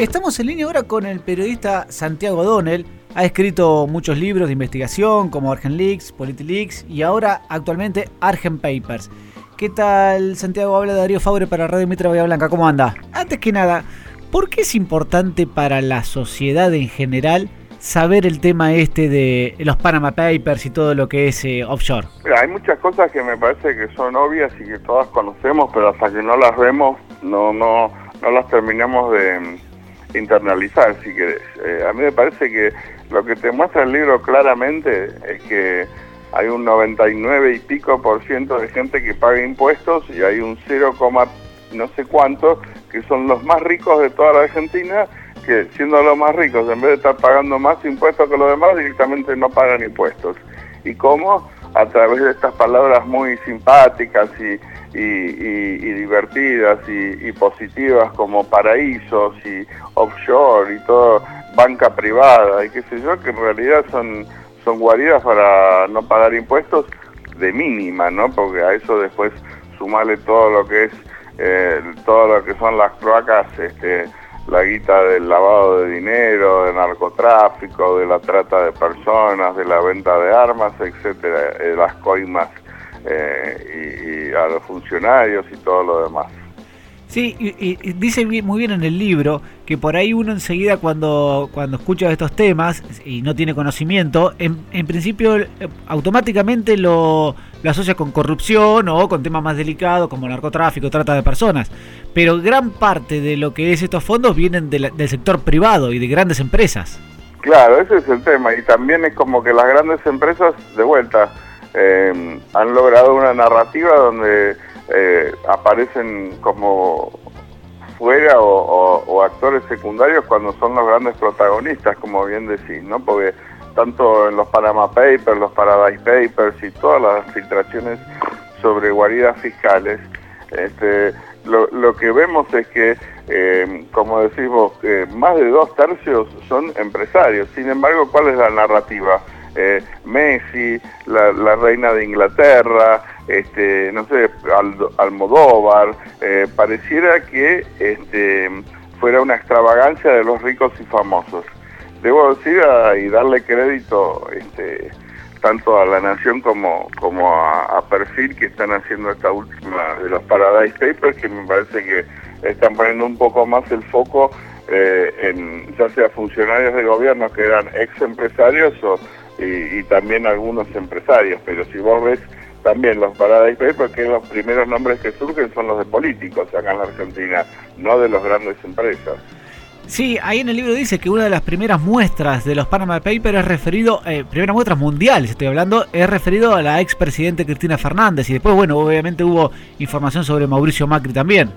Estamos en línea ahora con el periodista Santiago Donnell. Ha escrito muchos libros de investigación como Argen Leaks, Politileaks y ahora actualmente Argen Papers. ¿Qué tal, Santiago? Habla Darío Fabre para Radio Mitra Bahía Blanca. ¿Cómo anda? Antes que nada, ¿por qué es importante para la sociedad en general saber el tema este de los Panama Papers y todo lo que es eh, offshore? hay muchas cosas que me parece que son obvias y que todas conocemos, pero hasta que no las vemos no no no las terminamos de internalizar, si querés. Eh, a mí me parece que lo que te muestra el libro claramente es que hay un 99 y pico por ciento de gente que paga impuestos y hay un 0, no sé cuánto que son los más ricos de toda la Argentina que siendo los más ricos en vez de estar pagando más impuestos que los demás directamente no pagan impuestos. ¿Y cómo? A través de estas palabras muy simpáticas y, y, divertidas y, positivas como paraísos y offshore y todo, banca privada y qué sé yo, que en realidad son, son guaridas para no pagar impuestos de mínima, ¿no? Porque a eso después sumarle todo lo que es, eh, todo lo que son las cloacas, este, la guita del lavado de dinero, de narcotráfico, de la trata de personas, de la venta de armas, etcétera, de las coimas eh, y, a los funcionarios y todo lo demás. Sí, y, dice muy bien en el libro que por ahí uno enseguida cuando, cuando escucha estos temas y no tiene conocimiento, en, en principio eh, automáticamente lo, lo, asocia con corrupción o con temas más delicados como narcotráfico, trata de personas. Pero gran parte de lo que es estos fondos vienen del sector privado y de grandes empresas. Claro, ese es el tema. Y también es como que las grandes empresas, de vuelta, eh, han logrado una narrativa donde eh, aparecen como fuera o, actores secundarios cuando son los grandes protagonistas, como bien decís, ¿no? Porque tanto en los Panama Papers, los Paradise Papers y todas las filtraciones sobre guaridas fiscales, este, lo, que vemos es que, eh, como decimos, más de dos tercios son empresarios. Sin embargo, ¿cuál es la narrativa? Eh, Messi, la, reina de Inglaterra, este, no sé, Almodóvar, eh, pareciera que este, fuera una extravagancia de los ricos y famosos. Debo decir y darle crédito este, tanto a la Nación como, como a, Perfil que están haciendo esta última de los Paradise Papers, que me parece que están poniendo un poco más el foco eh, en ya sea funcionarios de gobierno que eran ex empresarios o y, también algunos empresarios, pero si vos ves también los Paradise Papers, que los primeros nombres que surgen son los de políticos acá en la Argentina, no de los grandes empresas. Sí, ahí en el libro dice que una de las primeras muestras de los Panama Papers es referido, eh, primeras muestras mundiales estoy hablando, es referido a la expresidente Cristina Fernández y después, bueno, obviamente hubo información sobre Mauricio Macri también.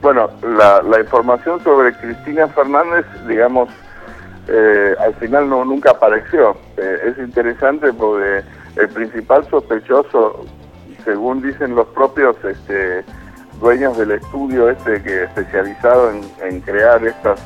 Bueno, la, la información sobre Cristina Fernández, digamos, eh, al final no nunca apareció. Eh, es interesante porque el principal sospechoso, según dicen los propios este, dueños del estudio este que especializado en, crear estas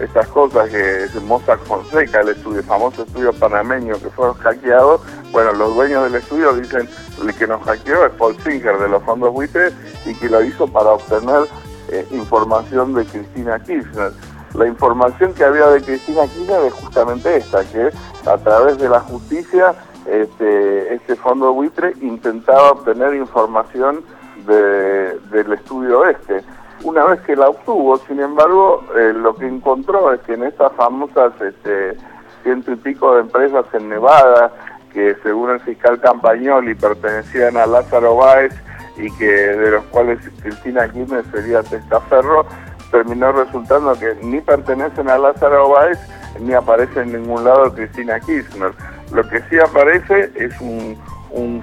estas cosas que es Mossack Fonseca, el estudio, famoso estudio panameño que fueron hackeados, bueno, los dueños del estudio dicen el que nos hackeó es Paul Singer de los fondos buitres y que lo hizo para obtener eh, información de Cristina Kirchner la información que había de Cristina Kirchner es justamente esta, que a través de la justicia este, fondo buitre intentaba obtener información del estudio este. Una vez que la obtuvo, sin embargo, eh, lo que encontró es que en estas famosas este, ciento y pico de empresas en Nevada, que según el fiscal Campagnoli pertenecían a Lázaro Báez y que de los cuales Cristina Kirchner sería testaferro, terminó resultando que ni pertenecen a Lázaro Báez ni aparece en ningún lado Cristina Kirchner. Lo que sí aparece es un,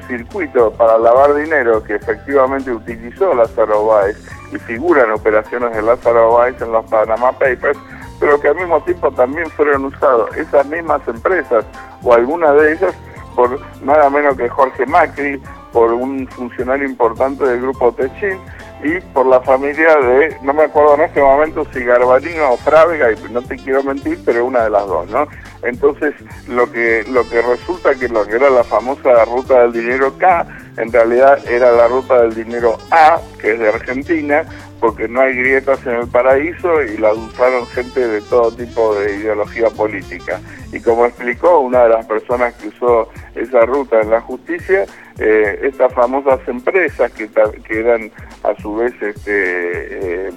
circuito para lavar dinero que efectivamente utilizó Lázaro Báez y figuran operaciones de Lázaro Báez en los Panama Papers, pero que al mismo tiempo también fueron usados esas mismas empresas o algunas de ellas por nada menos que Jorge Macri, por un funcionario importante del grupo Techin y por la familia de, no me acuerdo en este momento si Garbarino o Frávega, y no te quiero mentir, pero una de las dos, ¿no? Entonces, lo que, lo que resulta que lo que era la famosa ruta del dinero K en realidad era la ruta del dinero A, que es de Argentina, porque no hay grietas en el paraíso y la usaron gente de todo tipo de ideología política. Y como explicó una de las personas que usó esa ruta en la justicia, eh, estas famosas empresas que, eran a su vez este, eh,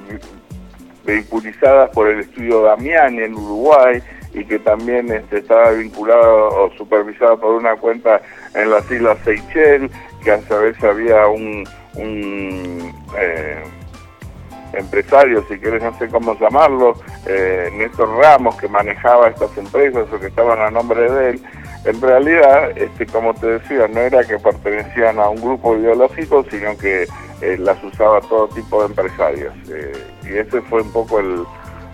vehiculizadas por el estudio Damiani en Uruguay y que también este, estaba vinculado o supervisado por una cuenta en las Islas Seychelles, que a su vez había un, eh, empresario, si quieres no sé cómo llamarlo, eh, Néstor Ramos, que manejaba estas empresas o que estaban a nombre de él, en realidad, este, como te decía, no era que pertenecían a un grupo ideológico, sino que eh, las usaba todo tipo de empresarios. Eh, y ese fue un poco el,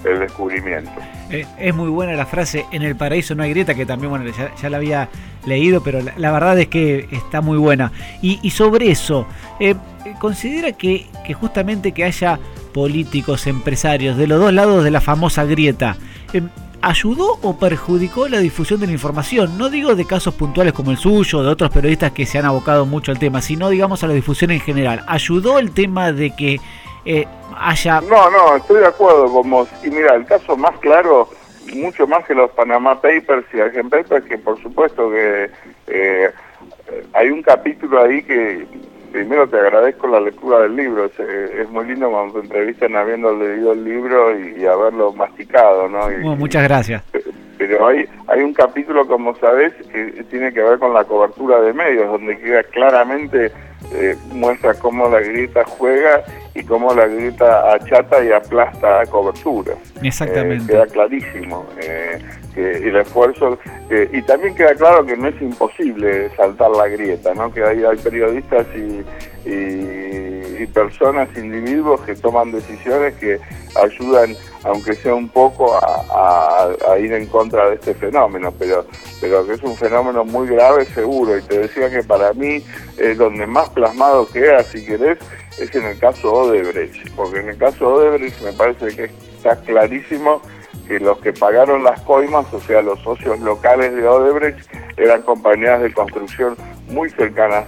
descubrimiento. Eh, es muy buena la frase, en el paraíso no hay grieta, que también bueno, ya, la había leído, pero la, verdad es que está muy buena. Y, sobre eso, ¿considera que, que justamente que haya políticos, empresarios de los dos lados de la famosa grieta, ¿Ayudó o perjudicó la difusión de la información? No digo de casos puntuales como el suyo, de otros periodistas que se han abocado mucho al tema, sino digamos a la difusión en general. ¿Ayudó el tema de que eh, haya... No, no, estoy de acuerdo con vos. Y mira, el caso más claro, mucho más que los Panama Papers y Argent Papers, que por supuesto que eh, hay un capítulo ahí que primero te agradezco la lectura del libro, es, muy lindo cuando te entrevistan habiendo leído el libro y, haberlo masticado, ¿no? muchas gracias. Pero hay, hay un capítulo, como sabes, que tiene que ver con la cobertura de medios, donde queda claramente, eh, muestra cómo la grieta juega y cómo la grieta achata y aplasta coberturas. Exactamente. Eh, queda clarísimo. Eh, que el esfuerzo, y también queda claro que no es imposible saltar la grieta, ¿no? que hay, hay periodistas y, personas, individuos que toman decisiones que ayudan, aunque sea un poco, a, ir en contra de este fenómeno, pero, pero que es un fenómeno muy grave seguro, y te decía que para mí es donde más plasmado queda, si querés, es en el caso Odebrecht, porque en el caso Odebrecht me parece que está clarísimo que los que pagaron las coimas, o sea, los socios locales de Odebrecht, eran compañías de construcción muy cercanas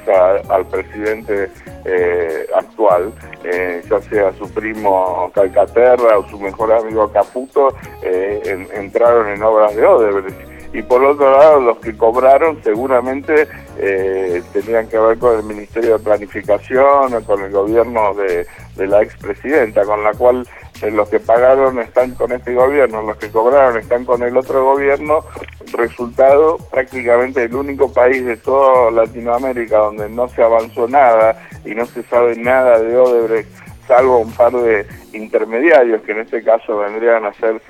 al presidente eh, actual, eh, ya sea su primo Calcaterra o su mejor amigo Caputo, eh, entraron en obras de Odebrecht y por otro lado los que cobraron seguramente eh, tenían que ver con el Ministerio de Planificación o con el gobierno de, la expresidenta, con la cual eh, los que pagaron están con este gobierno, los que cobraron están con el otro gobierno, resultado prácticamente el único país de toda Latinoamérica donde no se avanzó nada y no se sabe nada de Odebrecht, salvo un par de intermediarios que en este caso vendrían a ser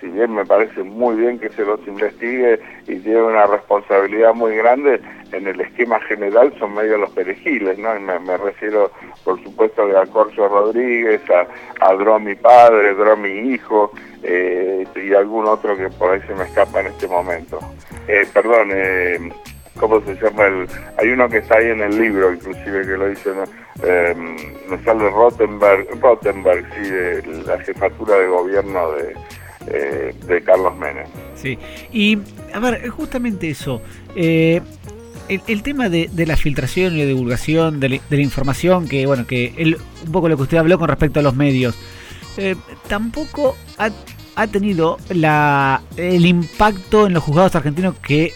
si bien me parece muy bien que se los investigue y tiene una responsabilidad muy grande, en el esquema general son medio los perejiles, ¿no? me, refiero, por supuesto, a Corso Rodríguez, a, a Dromi padre, Dromi hijo, eh, y algún otro que por ahí se me escapa en este momento. Eh, perdón, eh, ¿cómo se llama? El, hay uno que está ahí en el libro, inclusive, que lo dice, ¿no? eh, me sale Rottenberg, Rottenberg, sí, de la jefatura de gobierno de eh, de Carlos Menem. Sí, y a ver, justamente eso. Eh, el, tema de, la filtración y la divulgación de la, información, que bueno, que un poco lo que usted habló con respecto a los medios, eh, tampoco ha, tenido la, el impacto en los juzgados argentinos que,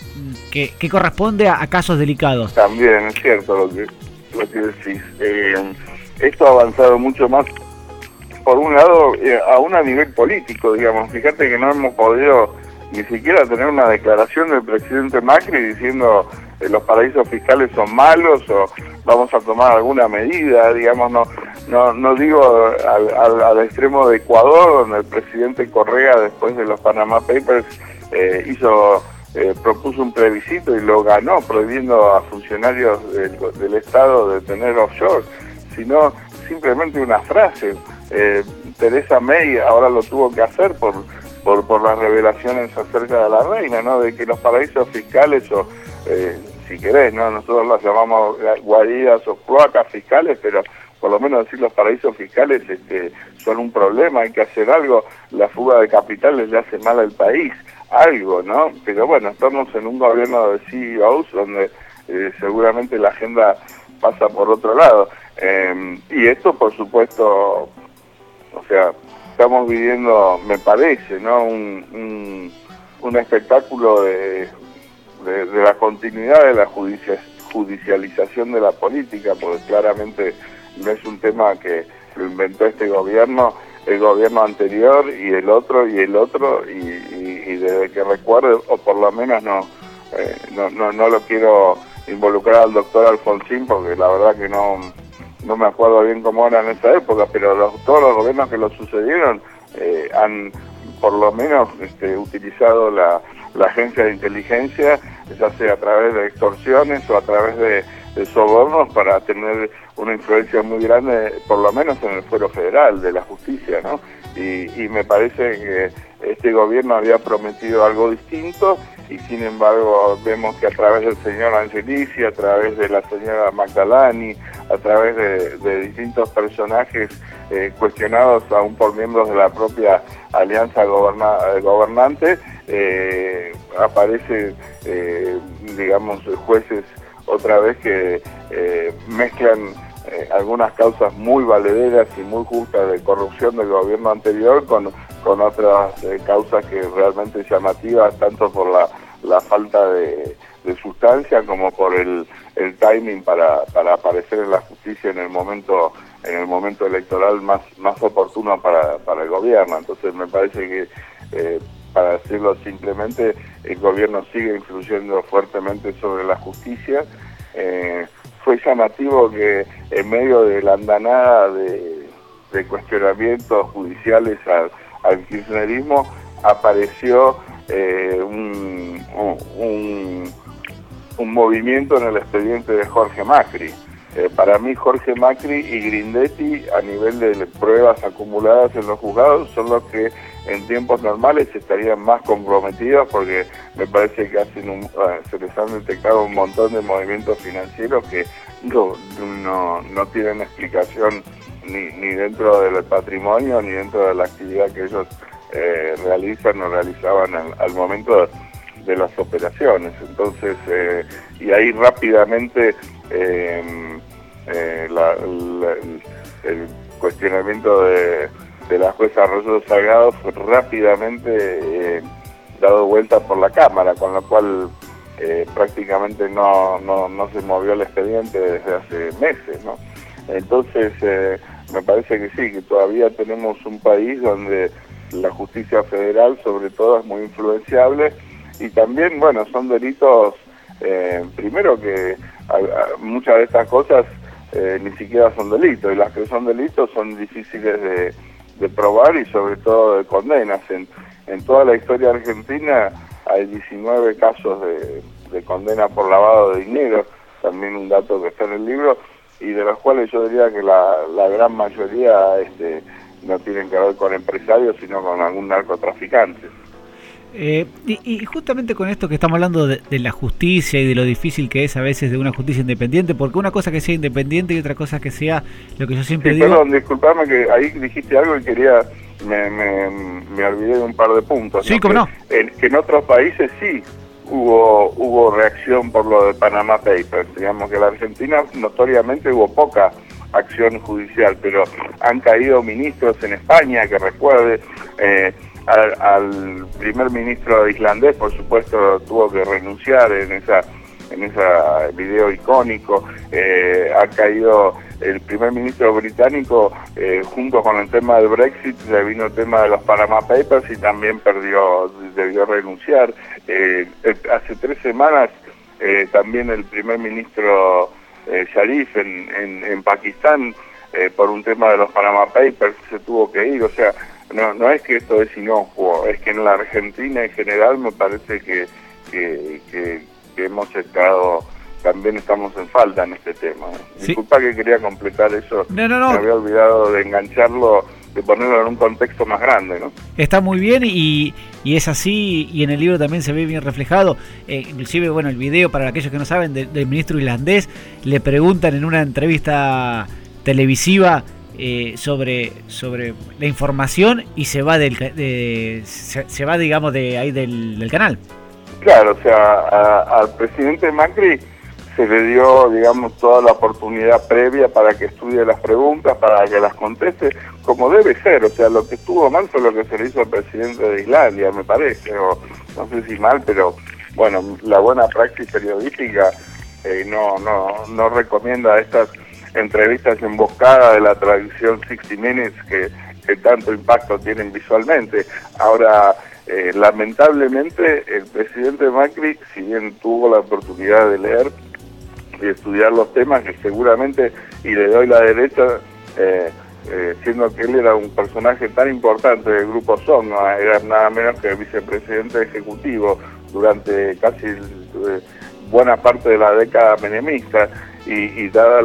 que, corresponde a, casos delicados. También es cierto lo que, lo que decís. esto ha avanzado mucho más por un lado, eh, aún a nivel político, digamos. Fíjate que no hemos podido ni siquiera tener una declaración del presidente Macri diciendo que los paraísos fiscales son malos o vamos a tomar alguna medida, digamos, no no, no digo al, extremo de Ecuador, donde el presidente Correa, después de los Panama Papers, eh, hizo eh, propuso un plebiscito y lo ganó, prohibiendo a funcionarios del, del Estado de tener offshore, sino simplemente una frase eh, Teresa May ahora lo tuvo que hacer por, por, las revelaciones acerca de la reina, ¿no? De que los paraísos fiscales o, eh, si querés, ¿no? Nosotros las llamamos guaridas o cloacas fiscales, pero por lo menos decir los paraísos fiscales este, son un problema, hay que hacer algo, la fuga de capitales le hace mal al país, algo, ¿no? Pero bueno, estamos en un gobierno de CEOs donde eh, seguramente la agenda pasa por otro lado. Em, y esto, por supuesto, o sea, estamos viviendo, me parece, ¿no? Un, un, espectáculo de, de, la continuidad de la judicialización de la política, porque claramente no es un tema que lo inventó este gobierno, el gobierno anterior y el otro y el otro, y, desde que recuerdo, o por lo menos no, eh, no, no, no lo quiero involucrar al doctor Alfonsín, porque la verdad que no no me acuerdo bien cómo era en esa época, pero todos los gobiernos que lo sucedieron eh, han por lo menos este, utilizado la, agencia de inteligencia, ya sea a través de extorsiones o a través de, sobornos para tener una influencia muy grande, por lo menos en el fuero federal de la justicia, ¿no? y me parece que este gobierno había prometido algo distinto y sin embargo vemos que a través del señor Angelici, a través de la señora Magdalani, a través de, distintos personajes eh, cuestionados aún por miembros de la propia alianza gobernante, eh, aparecen, eh, digamos, jueces otra vez que mezclan algunas causas muy valederas y muy justas de corrupción del gobierno anterior con con otras eh, causas que realmente llamativas, tanto por la, la falta de, sustancia como por el, el timing para, para, aparecer en la justicia en el momento en el momento electoral más, más oportuno para, para el gobierno. Entonces me parece que, eh, para decirlo simplemente, el gobierno sigue influyendo fuertemente sobre la justicia. Eh, fue llamativo que en medio de la andanada de, cuestionamientos judiciales al al kirchnerismo apareció eh, un, un, movimiento en el expediente de Jorge Macri. Eh, para mí Jorge Macri y Grindetti a nivel de pruebas acumuladas en los juzgados son los que en tiempos normales estarían más comprometidos porque me parece que hacen un, eh, se les han detectado un montón de movimientos financieros que no, no, tienen explicación ni, ni dentro del patrimonio ni dentro de la actividad que ellos eh, realizan o realizaban al, momento de las operaciones. Entonces, eh, y ahí rápidamente em, eh, el, cuestionamiento de, la jueza Arroyo Salgado fue rápidamente dado vuelta por la Cámara, con lo cual prácticamente no, no, no se movió el expediente desde hace meses, ¿no? Entonces, me parece que sí, que todavía tenemos un país donde la justicia federal sobre todo es muy influenciable y también, bueno, son delitos, eh, primero que muchas de estas cosas eh, ni siquiera son delitos y las que son delitos son difíciles de, probar y sobre todo de condenas. En, en toda la historia argentina hay 19 casos de, de condena por lavado de dinero, también un dato que está en el libro, y de los cuales yo diría que la, la gran mayoría este, no tienen que ver con empresarios, sino con algún narcotraficante. Eh, y, justamente con esto que estamos hablando de, la justicia y de lo difícil que es a veces de una justicia independiente, porque una cosa que sea independiente y otra cosa que sea lo que yo siempre digo. Perdón, disculpame que ahí dijiste algo y quería, me, me, me olvidé de un par de puntos. Sí, ¿cómo no? que en otros países sí hubo hubo reacción por lo de Panama Papers. Digamos que la Argentina notoriamente hubo poca acción judicial, pero han caído ministros en España, que recuerde, eh, al, primer ministro islandés, por supuesto, tuvo que renunciar en esa en ese video icónico, eh, ha caído el primer ministro británico, eh, junto con el tema del Brexit, le vino el tema de los Panama Papers y también perdió, debió renunciar. Eh, hace tres semanas eh, también el primer ministro Sharif en, en, Pakistán, por un tema de los Panama Papers, se tuvo que ir. O sea, no, no es que esto es inocuo, es que en la Argentina en general me parece que, que, que hemos estado también estamos en falta en este tema. Disculpa que quería completar eso. No, no, no. Me había olvidado de engancharlo, de ponerlo en un contexto más grande, ¿no? Está muy bien y, y es así y en el libro también se ve bien reflejado. Eh, inclusive, bueno, el video, para aquellos que no saben, del ministro irlandés, le preguntan en una entrevista televisiva eh, sobre, sobre la información y se va del se, va digamos de ahí del, canal claro o sea al presidente Macri se le dio, digamos, toda la oportunidad previa para que estudie las preguntas, para que las conteste, como debe ser. O sea, lo que estuvo mal fue lo que se le hizo al presidente de Islandia, me parece, o no sé si mal, pero bueno, la buena práctica periodística eh, no, no, no recomienda estas entrevistas emboscadas de la tradición 60 Minutes que, tanto impacto tienen visualmente. Ahora, eh, lamentablemente, el presidente Macri, si bien tuvo la oportunidad de leer y estudiar los temas, que seguramente, y le doy la derecha, eh, eh, siendo que él era un personaje tan importante del grupo SON, era nada menos que vicepresidente ejecutivo durante casi buena parte de la década menemista, y, dada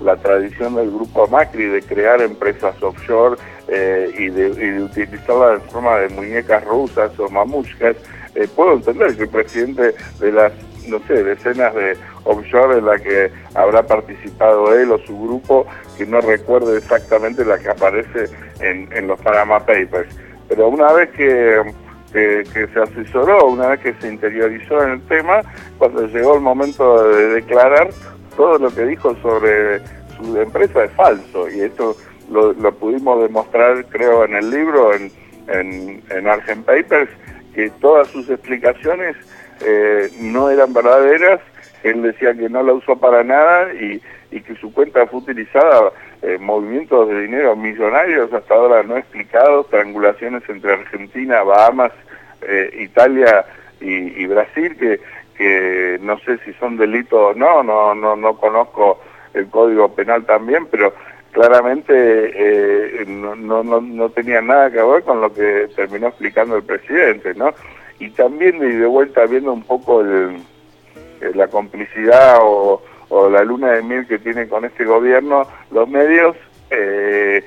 la, tradición del grupo Macri de crear empresas offshore eh, y, de, y, utilizarlas en forma de muñecas rusas o mamushkas, eh, puedo entender que el presidente de las, no sé, decenas de offshore en la que habrá participado él o su grupo, que no recuerde exactamente la que aparece en, los Panama Papers. Pero una vez que, se asesoró, una vez que se interiorizó en el tema, cuando llegó el momento de declarar, todo lo que dijo sobre su empresa es falso y esto lo, pudimos demostrar creo en el libro, en, en, Argent Papers, que todas sus explicaciones eh, no eran verdaderas, él decía que no la usó para nada y, que su cuenta fue utilizada en movimientos de dinero millonarios hasta ahora no explicados, triangulaciones entre Argentina, Bahamas, eh, Italia y, y Brasil, que que no sé si son delitos o no, no, no, no conozco el Código Penal también, pero claramente eh, no, no, no tenía nada que ver con lo que terminó explicando el presidente, ¿no? Y también, y de vuelta viendo un poco el, eh, la complicidad o, la luna de miel que tiene con este gobierno, los medios eh,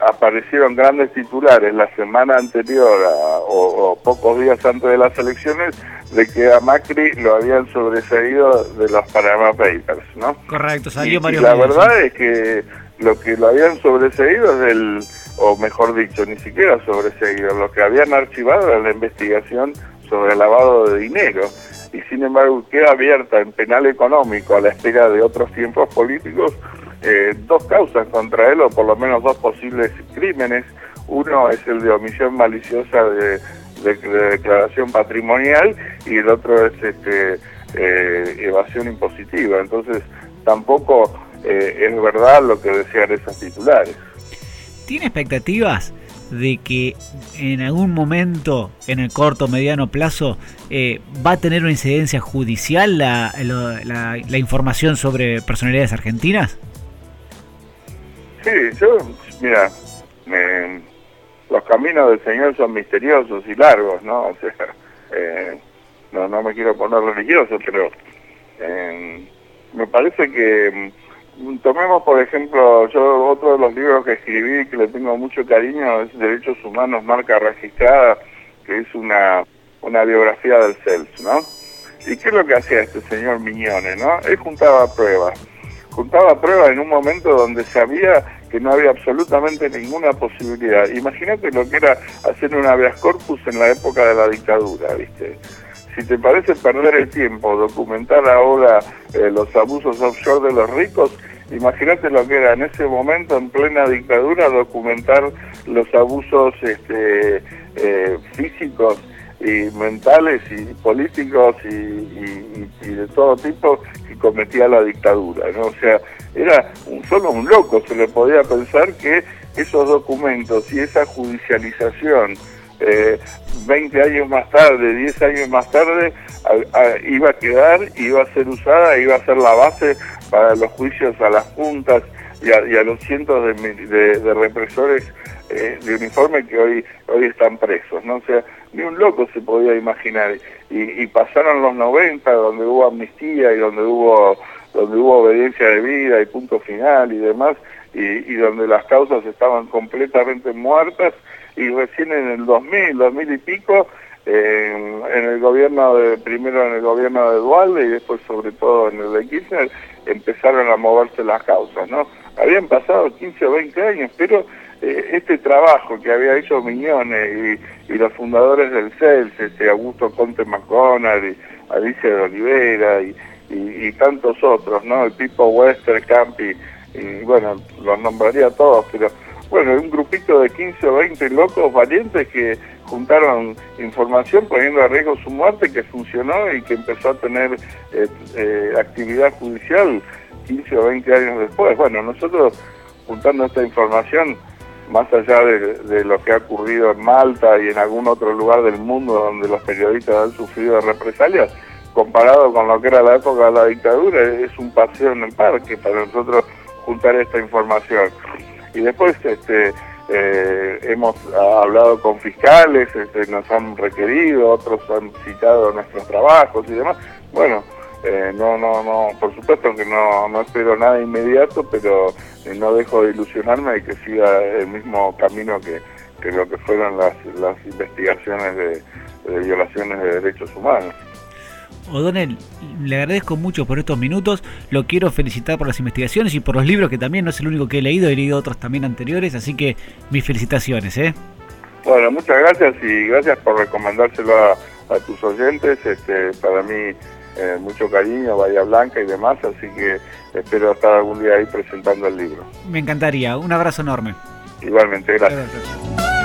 aparecieron grandes titulares la semana anterior o, o, pocos días antes de las elecciones de que a Macri lo habían sobreseído de los Panama Papers, ¿no? Correcto, salió y, la verdad es que lo que lo habían sobreseído es el, o mejor dicho, ni siquiera sobreseído, lo que habían archivado era la investigación sobre el lavado de dinero y sin embargo queda abierta en penal económico a la espera de otros tiempos políticos eh, dos causas contra él o por lo menos dos posibles crímenes. Uno es el de omisión maliciosa de de, declaración patrimonial y el otro es este, eh, evasión impositiva. Entonces, tampoco eh, es verdad lo que decían esos titulares. ¿Tiene expectativas de que en algún momento, en el corto mediano plazo, eh, va a tener una incidencia judicial la, la, la, información sobre personalidades argentinas? Sí, yo, mira, me, los caminos del Señor son misteriosos y largos, ¿no? O sea, eh, no, no me quiero poner religioso, pero eh, me parece que mm, tomemos por ejemplo, yo otro de los libros que escribí que le tengo mucho cariño es Derechos Humanos, marca registrada, que es una, una biografía del CELS, ¿no? ¿Y qué es lo que hacía este señor Miñones, no? Él juntaba pruebas, juntaba pruebas en un momento donde sabía que no había absolutamente ninguna posibilidad. Imagínate lo que era hacer un habeas corpus en la época de la dictadura, ¿viste? Si te parece perder el tiempo, documentar ahora eh, los abusos offshore de los ricos, imagínate lo que era en ese momento, en plena dictadura, documentar los abusos este, eh, físicos y mentales y políticos y, y, de todo tipo que cometía la dictadura, ¿no? O sea, era un, solo un loco, se le podía pensar que esos documentos y esa judicialización eh, 20 años más tarde, 10 años más tarde, iba a quedar, iba a ser usada, iba a ser la base para los juicios a las juntas y a, los cientos de, represores eh, de uniforme que hoy hoy están presos, ¿no? O sea, ni un loco se podía imaginar. Y, y pasaron los 90, donde hubo amnistía y donde hubo donde hubo obediencia de vida y punto final y demás, y, donde las causas estaban completamente muertas, y recién en el 2000, 2000 y pico, en el gobierno de, primero en el gobierno de Dualde y después sobre todo en el de Kirchner, empezaron a moverse las causas, ¿no? Habían pasado 15 o 20 años, pero eh, este trabajo que había hecho Miñones y, los fundadores del CELS, este Augusto Conte McConnell y Alicia de Olivera y, y, tantos otros, ¿no? El Pipo Wester, Campi, y bueno, los nombraría todos, pero bueno, un grupito de 15 o 20 locos valientes que juntaron información poniendo a riesgo su muerte, que funcionó y que empezó a tener eh, eh, actividad judicial 15 o 20 años después. Bueno, nosotros juntando esta información, más allá de, lo que ha ocurrido en Malta y en algún otro lugar del mundo donde los periodistas han sufrido represalias, comparado con lo que era la época de la dictadura, es un paseo en el parque para nosotros juntar esta información. Y después este, eh, hemos hablado con fiscales, este, nos han requerido, otros han citado nuestros trabajos y demás. Bueno, eh, no, no, no, por supuesto que no, no espero nada inmediato, pero eh, no dejo de ilusionarme de que siga el mismo camino que, que lo que fueron las, las investigaciones de, de violaciones de derechos humanos. O'Donnell, le agradezco mucho por estos minutos, lo quiero felicitar por las investigaciones y por los libros que también no es el único que he leído, he leído otros también anteriores, así que mis felicitaciones. ¿eh? Bueno, muchas gracias y gracias por recomendárselo a, tus oyentes, este, para mí eh, mucho cariño, Bahía Blanca y demás, así que espero estar algún día ahí presentando el libro. Me encantaría, un abrazo enorme. Igualmente, gracias.